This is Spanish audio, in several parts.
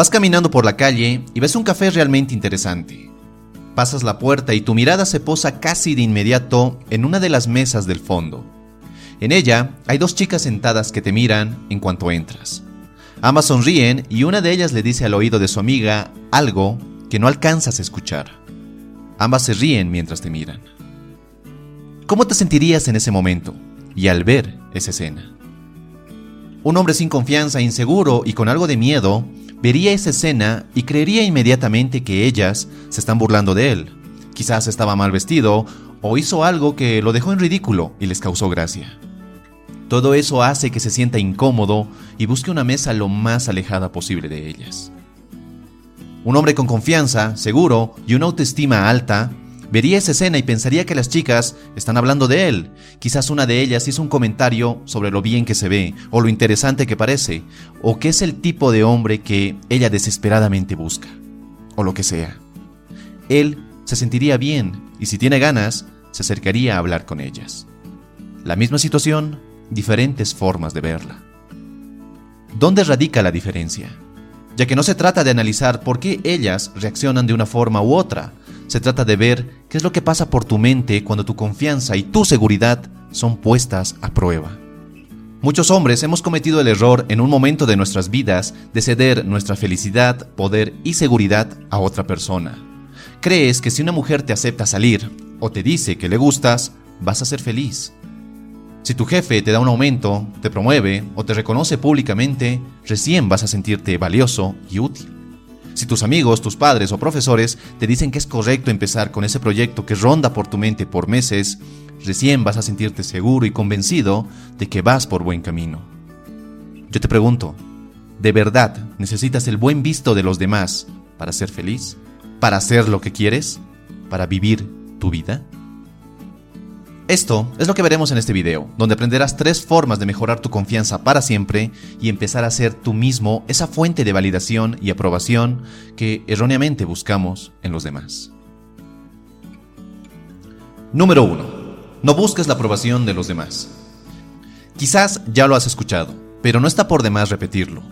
Vas caminando por la calle y ves un café realmente interesante. Pasas la puerta y tu mirada se posa casi de inmediato en una de las mesas del fondo. En ella hay dos chicas sentadas que te miran en cuanto entras. Ambas sonríen y una de ellas le dice al oído de su amiga algo que no alcanzas a escuchar. Ambas se ríen mientras te miran. ¿Cómo te sentirías en ese momento y al ver esa escena? Un hombre sin confianza, inseguro y con algo de miedo vería esa escena y creería inmediatamente que ellas se están burlando de él. Quizás estaba mal vestido o hizo algo que lo dejó en ridículo y les causó gracia. Todo eso hace que se sienta incómodo y busque una mesa lo más alejada posible de ellas. Un hombre con confianza, seguro y una autoestima alta vería esa escena y pensaría que las chicas están hablando de él. Quizás una de ellas hizo un comentario sobre lo bien que se ve, o lo interesante que parece, o que es el tipo de hombre que ella desesperadamente busca, o lo que sea. Él se sentiría bien y si tiene ganas, se acercaría a hablar con ellas. La misma situación, diferentes formas de verla. ¿Dónde radica la diferencia? Ya que no se trata de analizar por qué ellas reaccionan de una forma u otra, se trata de ver qué es lo que pasa por tu mente cuando tu confianza y tu seguridad son puestas a prueba. Muchos hombres hemos cometido el error en un momento de nuestras vidas de ceder nuestra felicidad, poder y seguridad a otra persona. Crees que si una mujer te acepta salir o te dice que le gustas, vas a ser feliz. Si tu jefe te da un aumento, te promueve o te reconoce públicamente, recién vas a sentirte valioso y útil. Si tus amigos, tus padres o profesores te dicen que es correcto empezar con ese proyecto que ronda por tu mente por meses, recién vas a sentirte seguro y convencido de que vas por buen camino. Yo te pregunto, ¿de verdad necesitas el buen visto de los demás para ser feliz? ¿Para hacer lo que quieres? ¿Para vivir tu vida? Esto es lo que veremos en este video, donde aprenderás tres formas de mejorar tu confianza para siempre y empezar a ser tú mismo esa fuente de validación y aprobación que erróneamente buscamos en los demás. Número 1. No busques la aprobación de los demás. Quizás ya lo has escuchado, pero no está por demás repetirlo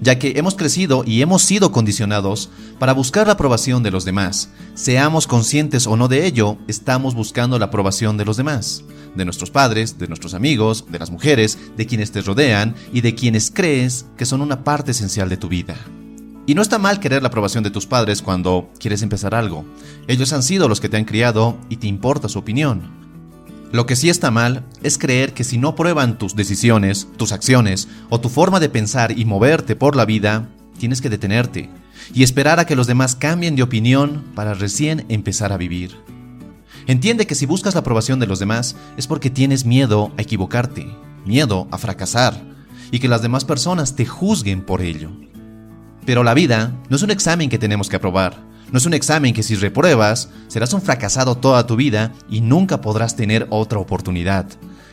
ya que hemos crecido y hemos sido condicionados para buscar la aprobación de los demás. Seamos conscientes o no de ello, estamos buscando la aprobación de los demás, de nuestros padres, de nuestros amigos, de las mujeres, de quienes te rodean y de quienes crees que son una parte esencial de tu vida. Y no está mal querer la aprobación de tus padres cuando quieres empezar algo. Ellos han sido los que te han criado y te importa su opinión. Lo que sí está mal es creer que si no prueban tus decisiones, tus acciones o tu forma de pensar y moverte por la vida, tienes que detenerte y esperar a que los demás cambien de opinión para recién empezar a vivir. Entiende que si buscas la aprobación de los demás es porque tienes miedo a equivocarte, miedo a fracasar y que las demás personas te juzguen por ello. Pero la vida no es un examen que tenemos que aprobar, no es un examen que si repruebas, serás un fracasado toda tu vida y nunca podrás tener otra oportunidad.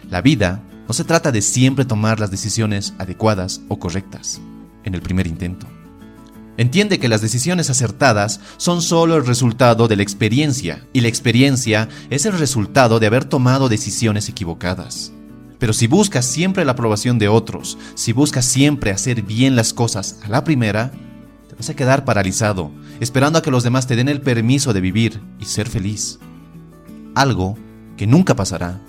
La vida no se trata de siempre tomar las decisiones adecuadas o correctas en el primer intento. Entiende que las decisiones acertadas son solo el resultado de la experiencia y la experiencia es el resultado de haber tomado decisiones equivocadas. Pero si buscas siempre la aprobación de otros, si buscas siempre hacer bien las cosas a la primera, vas quedar paralizado, esperando a que los demás te den el permiso de vivir y ser feliz. Algo que nunca pasará.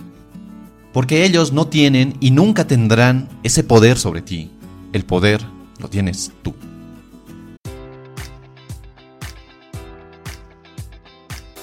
Porque ellos no tienen y nunca tendrán ese poder sobre ti. El poder lo tienes tú.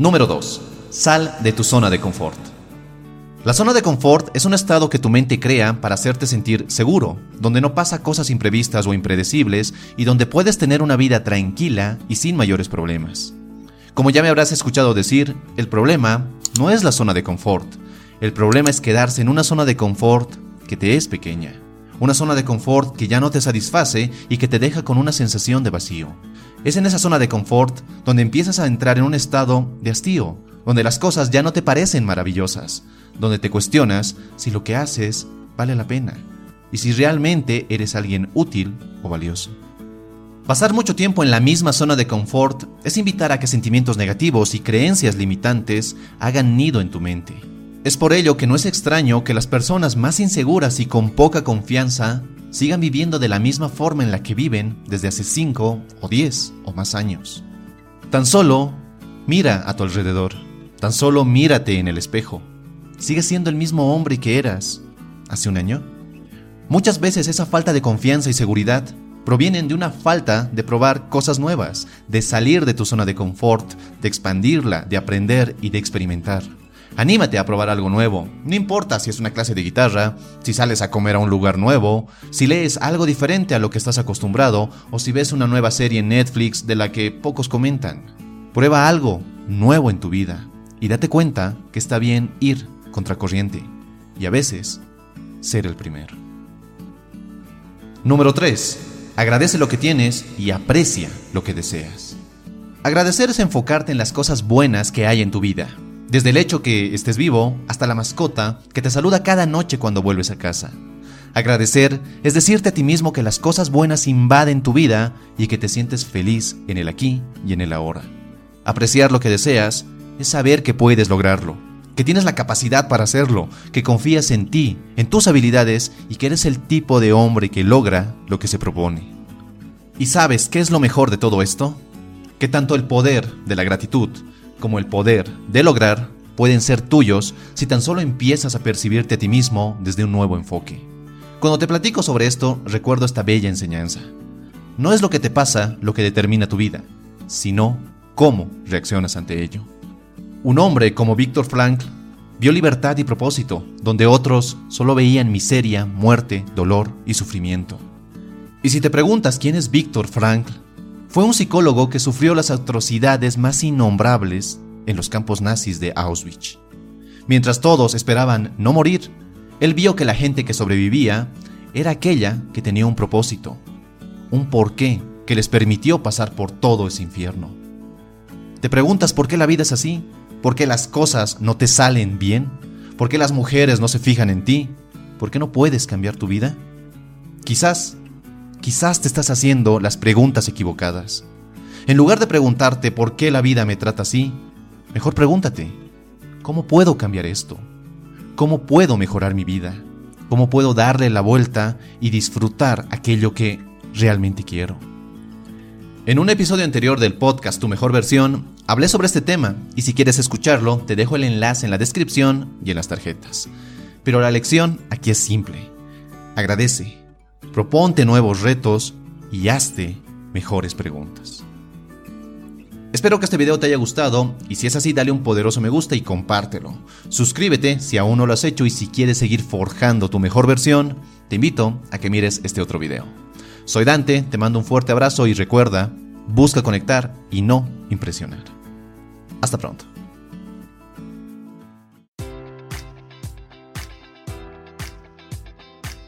Número 2. Sal de tu zona de confort. La zona de confort es un estado que tu mente crea para hacerte sentir seguro, donde no pasa cosas imprevistas o impredecibles y donde puedes tener una vida tranquila y sin mayores problemas. Como ya me habrás escuchado decir, el problema no es la zona de confort, el problema es quedarse en una zona de confort que te es pequeña, una zona de confort que ya no te satisface y que te deja con una sensación de vacío. Es en esa zona de confort donde empiezas a entrar en un estado de hastío, donde las cosas ya no te parecen maravillosas, donde te cuestionas si lo que haces vale la pena y si realmente eres alguien útil o valioso. Pasar mucho tiempo en la misma zona de confort es invitar a que sentimientos negativos y creencias limitantes hagan nido en tu mente. Es por ello que no es extraño que las personas más inseguras y con poca confianza sigan viviendo de la misma forma en la que viven desde hace 5 o 10 o más años. Tan solo mira a tu alrededor, tan solo mírate en el espejo. ¿Sigues siendo el mismo hombre que eras hace un año? Muchas veces esa falta de confianza y seguridad provienen de una falta de probar cosas nuevas, de salir de tu zona de confort, de expandirla, de aprender y de experimentar. Anímate a probar algo nuevo. No importa si es una clase de guitarra, si sales a comer a un lugar nuevo, si lees algo diferente a lo que estás acostumbrado o si ves una nueva serie en Netflix de la que pocos comentan. Prueba algo nuevo en tu vida y date cuenta que está bien ir contracorriente y a veces ser el primero. Número 3. Agradece lo que tienes y aprecia lo que deseas. Agradecer es enfocarte en las cosas buenas que hay en tu vida, desde el hecho que estés vivo hasta la mascota que te saluda cada noche cuando vuelves a casa. Agradecer es decirte a ti mismo que las cosas buenas invaden tu vida y que te sientes feliz en el aquí y en el ahora. Apreciar lo que deseas es saber que puedes lograrlo, que tienes la capacidad para hacerlo, que confías en ti, en tus habilidades y que eres el tipo de hombre que logra lo que se propone. ¿Y sabes qué es lo mejor de todo esto? Que tanto el poder de la gratitud como el poder de lograr pueden ser tuyos si tan solo empiezas a percibirte a ti mismo desde un nuevo enfoque. Cuando te platico sobre esto, recuerdo esta bella enseñanza. No es lo que te pasa lo que determina tu vida, sino cómo reaccionas ante ello. Un hombre como Víctor Frankl vio libertad y propósito, donde otros solo veían miseria, muerte, dolor y sufrimiento. Y si te preguntas quién es Víctor Frankl, fue un psicólogo que sufrió las atrocidades más innombrables en los campos nazis de Auschwitz. Mientras todos esperaban no morir, él vio que la gente que sobrevivía era aquella que tenía un propósito, un porqué que les permitió pasar por todo ese infierno. ¿Te preguntas por qué la vida es así? ¿Por qué las cosas no te salen bien? ¿Por qué las mujeres no se fijan en ti? ¿Por qué no puedes cambiar tu vida? Quizás, quizás te estás haciendo las preguntas equivocadas. En lugar de preguntarte por qué la vida me trata así, mejor pregúntate, ¿cómo puedo cambiar esto? ¿Cómo puedo mejorar mi vida? ¿Cómo puedo darle la vuelta y disfrutar aquello que realmente quiero? En un episodio anterior del podcast Tu Mejor Versión, hablé sobre este tema y si quieres escucharlo, te dejo el enlace en la descripción y en las tarjetas. Pero la lección aquí es simple. Agradece, proponte nuevos retos y hazte mejores preguntas. Espero que este video te haya gustado y si es así dale un poderoso me gusta y compártelo. Suscríbete si aún no lo has hecho y si quieres seguir forjando tu mejor versión, te invito a que mires este otro video. Soy Dante, te mando un fuerte abrazo y recuerda, busca conectar y no impresionar. Hasta pronto.